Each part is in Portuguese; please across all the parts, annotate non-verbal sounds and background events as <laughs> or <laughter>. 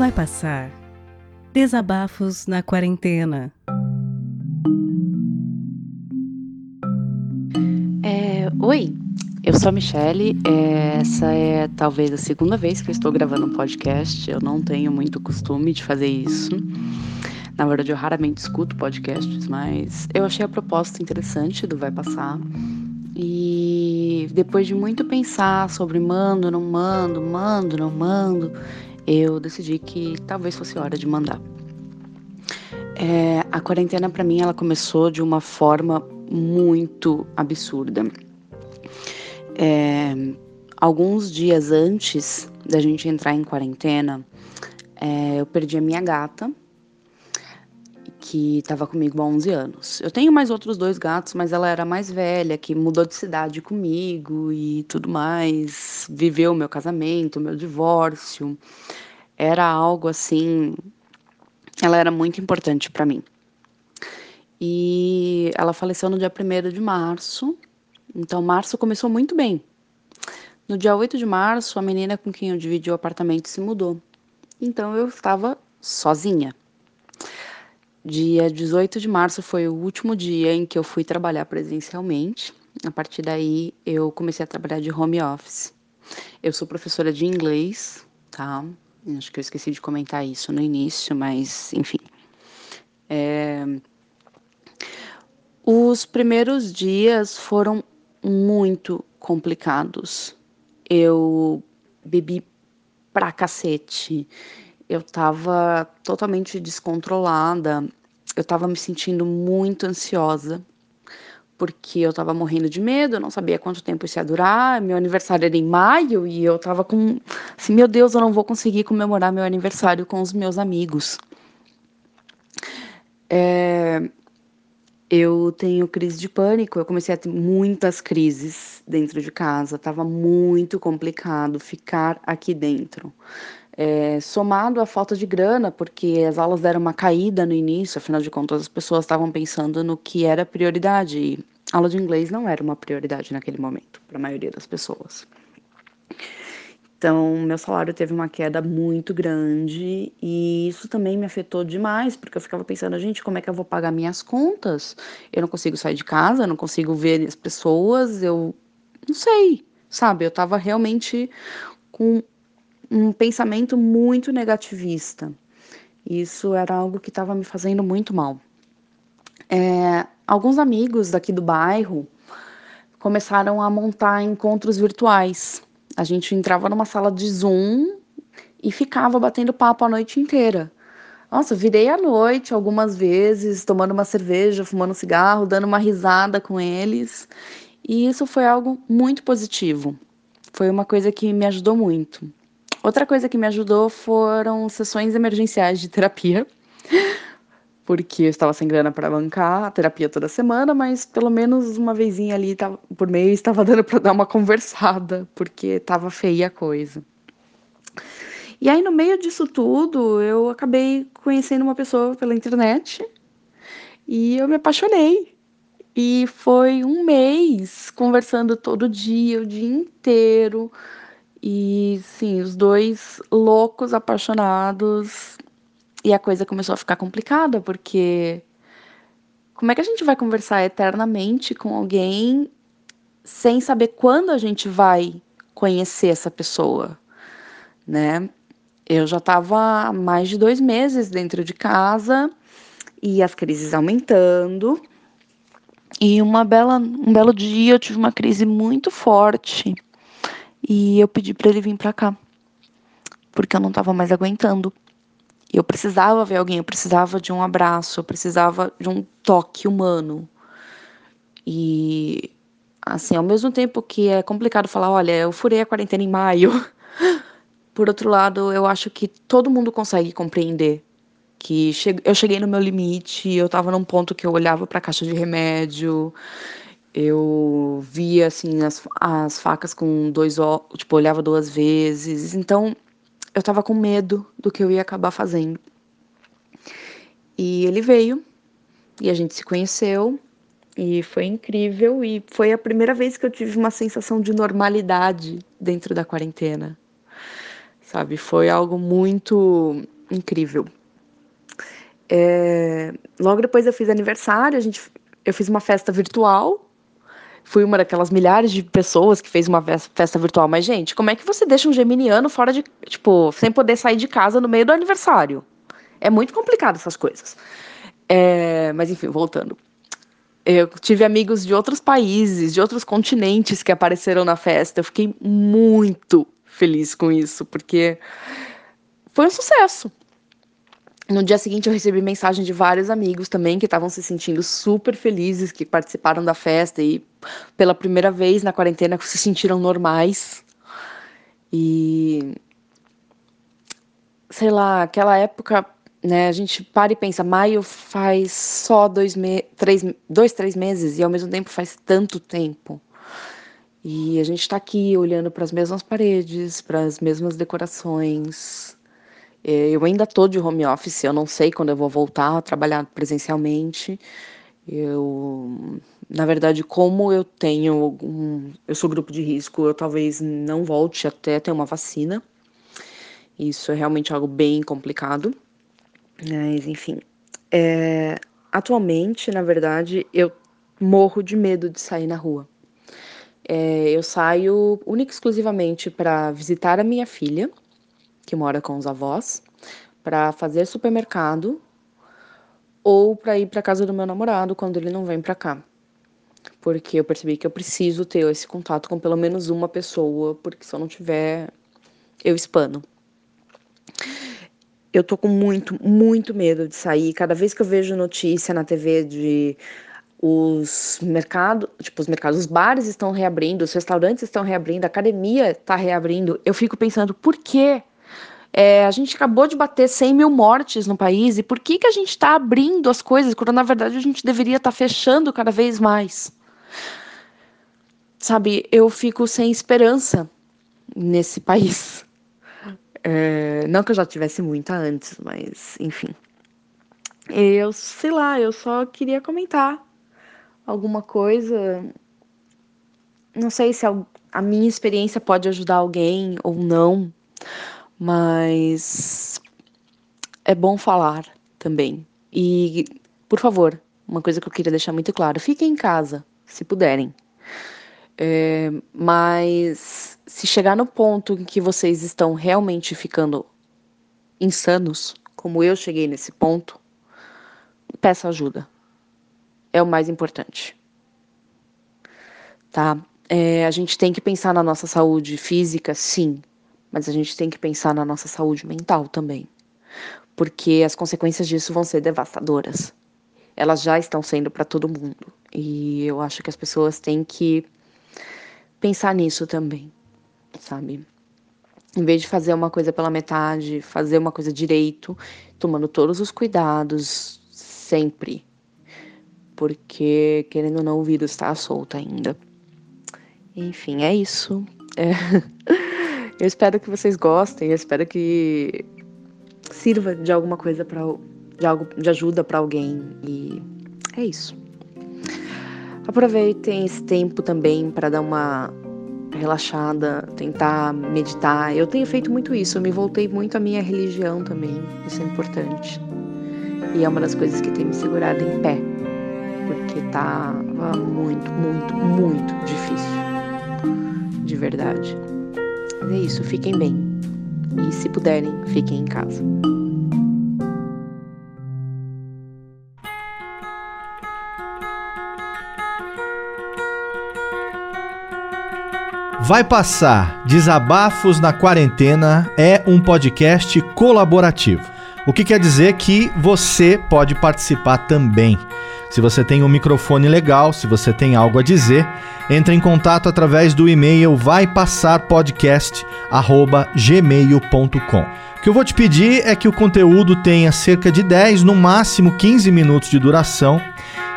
Vai passar. Desabafos na quarentena. É, oi, eu sou a Michelle. É, essa é talvez a segunda vez que eu estou gravando um podcast. Eu não tenho muito costume de fazer isso. Na verdade, eu raramente escuto podcasts, mas eu achei a proposta interessante do Vai Passar. E depois de muito pensar sobre mando, não mando, mando, não mando, eu decidi que talvez fosse hora de mandar. É, a quarentena para mim ela começou de uma forma muito absurda. É, alguns dias antes da gente entrar em quarentena, é, eu perdi a minha gata, que estava comigo há 11 anos. Eu tenho mais outros dois gatos, mas ela era mais velha, que mudou de cidade comigo e tudo mais, viveu meu casamento, meu divórcio. Era algo assim, ela era muito importante para mim. E ela faleceu no dia 1 de março, então março começou muito bem. No dia 8 de março, a menina com quem eu dividi o apartamento se mudou. Então eu estava sozinha. Dia 18 de março foi o último dia em que eu fui trabalhar presencialmente. A partir daí, eu comecei a trabalhar de home office. Eu sou professora de inglês, tá? Acho que eu esqueci de comentar isso no início, mas enfim. É... Os primeiros dias foram muito complicados. Eu bebi pra cacete eu estava totalmente descontrolada, eu estava me sentindo muito ansiosa, porque eu estava morrendo de medo, eu não sabia quanto tempo isso ia durar, meu aniversário era em maio e eu estava com, assim, meu Deus, eu não vou conseguir comemorar meu aniversário com os meus amigos. É, eu tenho crise de pânico, eu comecei a ter muitas crises dentro de casa, estava muito complicado ficar aqui dentro. É, somado à falta de grana, porque as aulas deram uma caída no início, afinal de contas as pessoas estavam pensando no que era prioridade. E aula de inglês não era uma prioridade naquele momento, para a maioria das pessoas. Então, meu salário teve uma queda muito grande e isso também me afetou demais, porque eu ficava pensando, gente, como é que eu vou pagar minhas contas? Eu não consigo sair de casa, não consigo ver as pessoas, eu não sei, sabe? Eu tava realmente com um pensamento muito negativista. Isso era algo que estava me fazendo muito mal. É, alguns amigos daqui do bairro começaram a montar encontros virtuais. A gente entrava numa sala de Zoom e ficava batendo papo a noite inteira. Nossa, virei à noite algumas vezes, tomando uma cerveja, fumando um cigarro, dando uma risada com eles. E isso foi algo muito positivo. Foi uma coisa que me ajudou muito. Outra coisa que me ajudou foram sessões emergenciais de terapia, porque eu estava sem grana para bancar a terapia toda semana, mas pelo menos uma vezinha ali por mês estava <laughs> dando para dar uma conversada, porque estava feia a coisa. E aí, no meio disso tudo, eu acabei conhecendo uma pessoa pela internet e eu me apaixonei. E foi um mês conversando todo dia, o dia inteiro e sim, os dois loucos, apaixonados. E a coisa começou a ficar complicada, porque como é que a gente vai conversar eternamente com alguém sem saber quando a gente vai conhecer essa pessoa, né? Eu já estava há mais de dois meses dentro de casa e as crises aumentando. E uma bela, um belo dia eu tive uma crise muito forte e eu pedi para ele vir para cá, porque eu não estava mais aguentando. Eu precisava ver alguém, eu precisava de um abraço, eu precisava de um toque humano. E assim, ao mesmo tempo que é complicado falar, olha, eu furei a quarentena em maio. <laughs> Por outro lado, eu acho que todo mundo consegue compreender que eu cheguei no meu limite, eu estava num ponto que eu olhava para a caixa de remédio, eu via assim as, as facas com dois ó, tipo, olhava duas vezes. Então, eu tava com medo do que eu ia acabar fazendo. E ele veio e a gente se conheceu e foi incrível e foi a primeira vez que eu tive uma sensação de normalidade dentro da quarentena. sabe? Foi algo muito incrível. É, logo depois eu fiz aniversário, a gente, eu fiz uma festa virtual. Fui uma daquelas milhares de pessoas que fez uma festa virtual. Mas, gente, como é que você deixa um geminiano fora de. Tipo, sem poder sair de casa no meio do aniversário? É muito complicado essas coisas. É, mas, enfim, voltando. Eu tive amigos de outros países, de outros continentes que apareceram na festa. Eu fiquei muito feliz com isso, porque foi um sucesso. No dia seguinte, eu recebi mensagem de vários amigos também que estavam se sentindo super felizes, que participaram da festa e, pela primeira vez na quarentena, se sentiram normais. E. Sei lá, aquela época, né, a gente para e pensa, maio faz só dois, me três, dois, três meses e ao mesmo tempo faz tanto tempo. E a gente está aqui olhando para as mesmas paredes, para as mesmas decorações, eu ainda estou de home office, eu não sei quando eu vou voltar a trabalhar presencialmente. Eu, na verdade, como eu tenho um, eu sou grupo de risco, eu talvez não volte até ter uma vacina. Isso é realmente algo bem complicado. Mas, enfim, é, atualmente, na verdade, eu morro de medo de sair na rua. É, eu saio única e exclusivamente para visitar a minha filha que mora com os avós, para fazer supermercado ou para ir para casa do meu namorado quando ele não vem para cá. Porque eu percebi que eu preciso ter esse contato com pelo menos uma pessoa, porque se eu não tiver, eu espano. Eu tô com muito, muito medo de sair. Cada vez que eu vejo notícia na TV de os mercados, tipo, os mercados, os bares estão reabrindo, os restaurantes estão reabrindo, a academia está reabrindo, eu fico pensando, por quê? É, a gente acabou de bater 100 mil mortes no país, e por que, que a gente está abrindo as coisas quando na verdade a gente deveria estar tá fechando cada vez mais? Sabe, eu fico sem esperança nesse <laughs> país. É, não que eu já tivesse muita antes, mas enfim. Eu sei lá, eu só queria comentar alguma coisa. Não sei se a minha experiência pode ajudar alguém ou não mas é bom falar também. E, por favor, uma coisa que eu queria deixar muito claro: fiquem em casa, se puderem. É, mas se chegar no ponto em que vocês estão realmente ficando insanos, como eu cheguei nesse ponto, peça ajuda. É o mais importante. Tá? É, a gente tem que pensar na nossa saúde física, sim, mas a gente tem que pensar na nossa saúde mental também, porque as consequências disso vão ser devastadoras. Elas já estão sendo para todo mundo, e eu acho que as pessoas têm que pensar nisso também, sabe? Em vez de fazer uma coisa pela metade, fazer uma coisa direito, tomando todos os cuidados, sempre. Porque, querendo ou não, o vírus está solto ainda. Enfim, é isso. É. <laughs> Eu espero que vocês gostem, eu espero que sirva de alguma coisa para de algo de ajuda para alguém e é isso. Aproveitem esse tempo também para dar uma relaxada, tentar meditar. Eu tenho feito muito isso, eu me voltei muito à minha religião também, isso é importante. E é uma das coisas que tem me segurado em pé, porque tá muito, muito, muito difícil. De verdade. É isso, fiquem bem. E se puderem, fiquem em casa. Vai Passar Desabafos na Quarentena é um podcast colaborativo. O que quer dizer que você pode participar também. Se você tem um microfone legal, se você tem algo a dizer, entre em contato através do e-mail vaipassarpodcast@gmail.com. O que eu vou te pedir é que o conteúdo tenha cerca de 10, no máximo 15 minutos de duração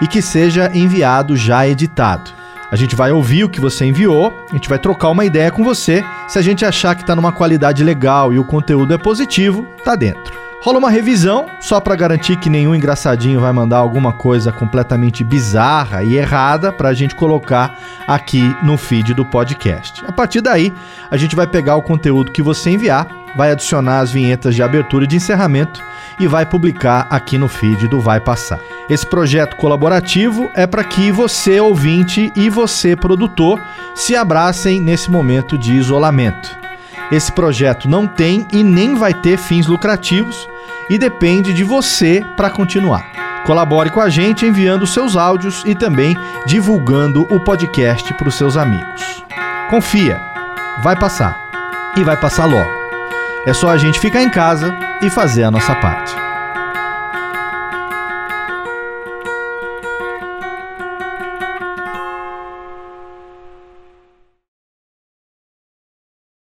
e que seja enviado já editado. A gente vai ouvir o que você enviou, a gente vai trocar uma ideia com você. Se a gente achar que está numa qualidade legal e o conteúdo é positivo, tá dentro. Rola uma revisão, só para garantir que nenhum engraçadinho vai mandar alguma coisa completamente bizarra e errada para a gente colocar aqui no feed do podcast. A partir daí, a gente vai pegar o conteúdo que você enviar vai adicionar as vinhetas de abertura e de encerramento e vai publicar aqui no feed do Vai Passar. Esse projeto colaborativo é para que você, ouvinte, e você, produtor, se abracem nesse momento de isolamento. Esse projeto não tem e nem vai ter fins lucrativos e depende de você para continuar. Colabore com a gente enviando seus áudios e também divulgando o podcast para os seus amigos. Confia, vai passar e vai passar logo. É só a gente ficar em casa e fazer a nossa parte.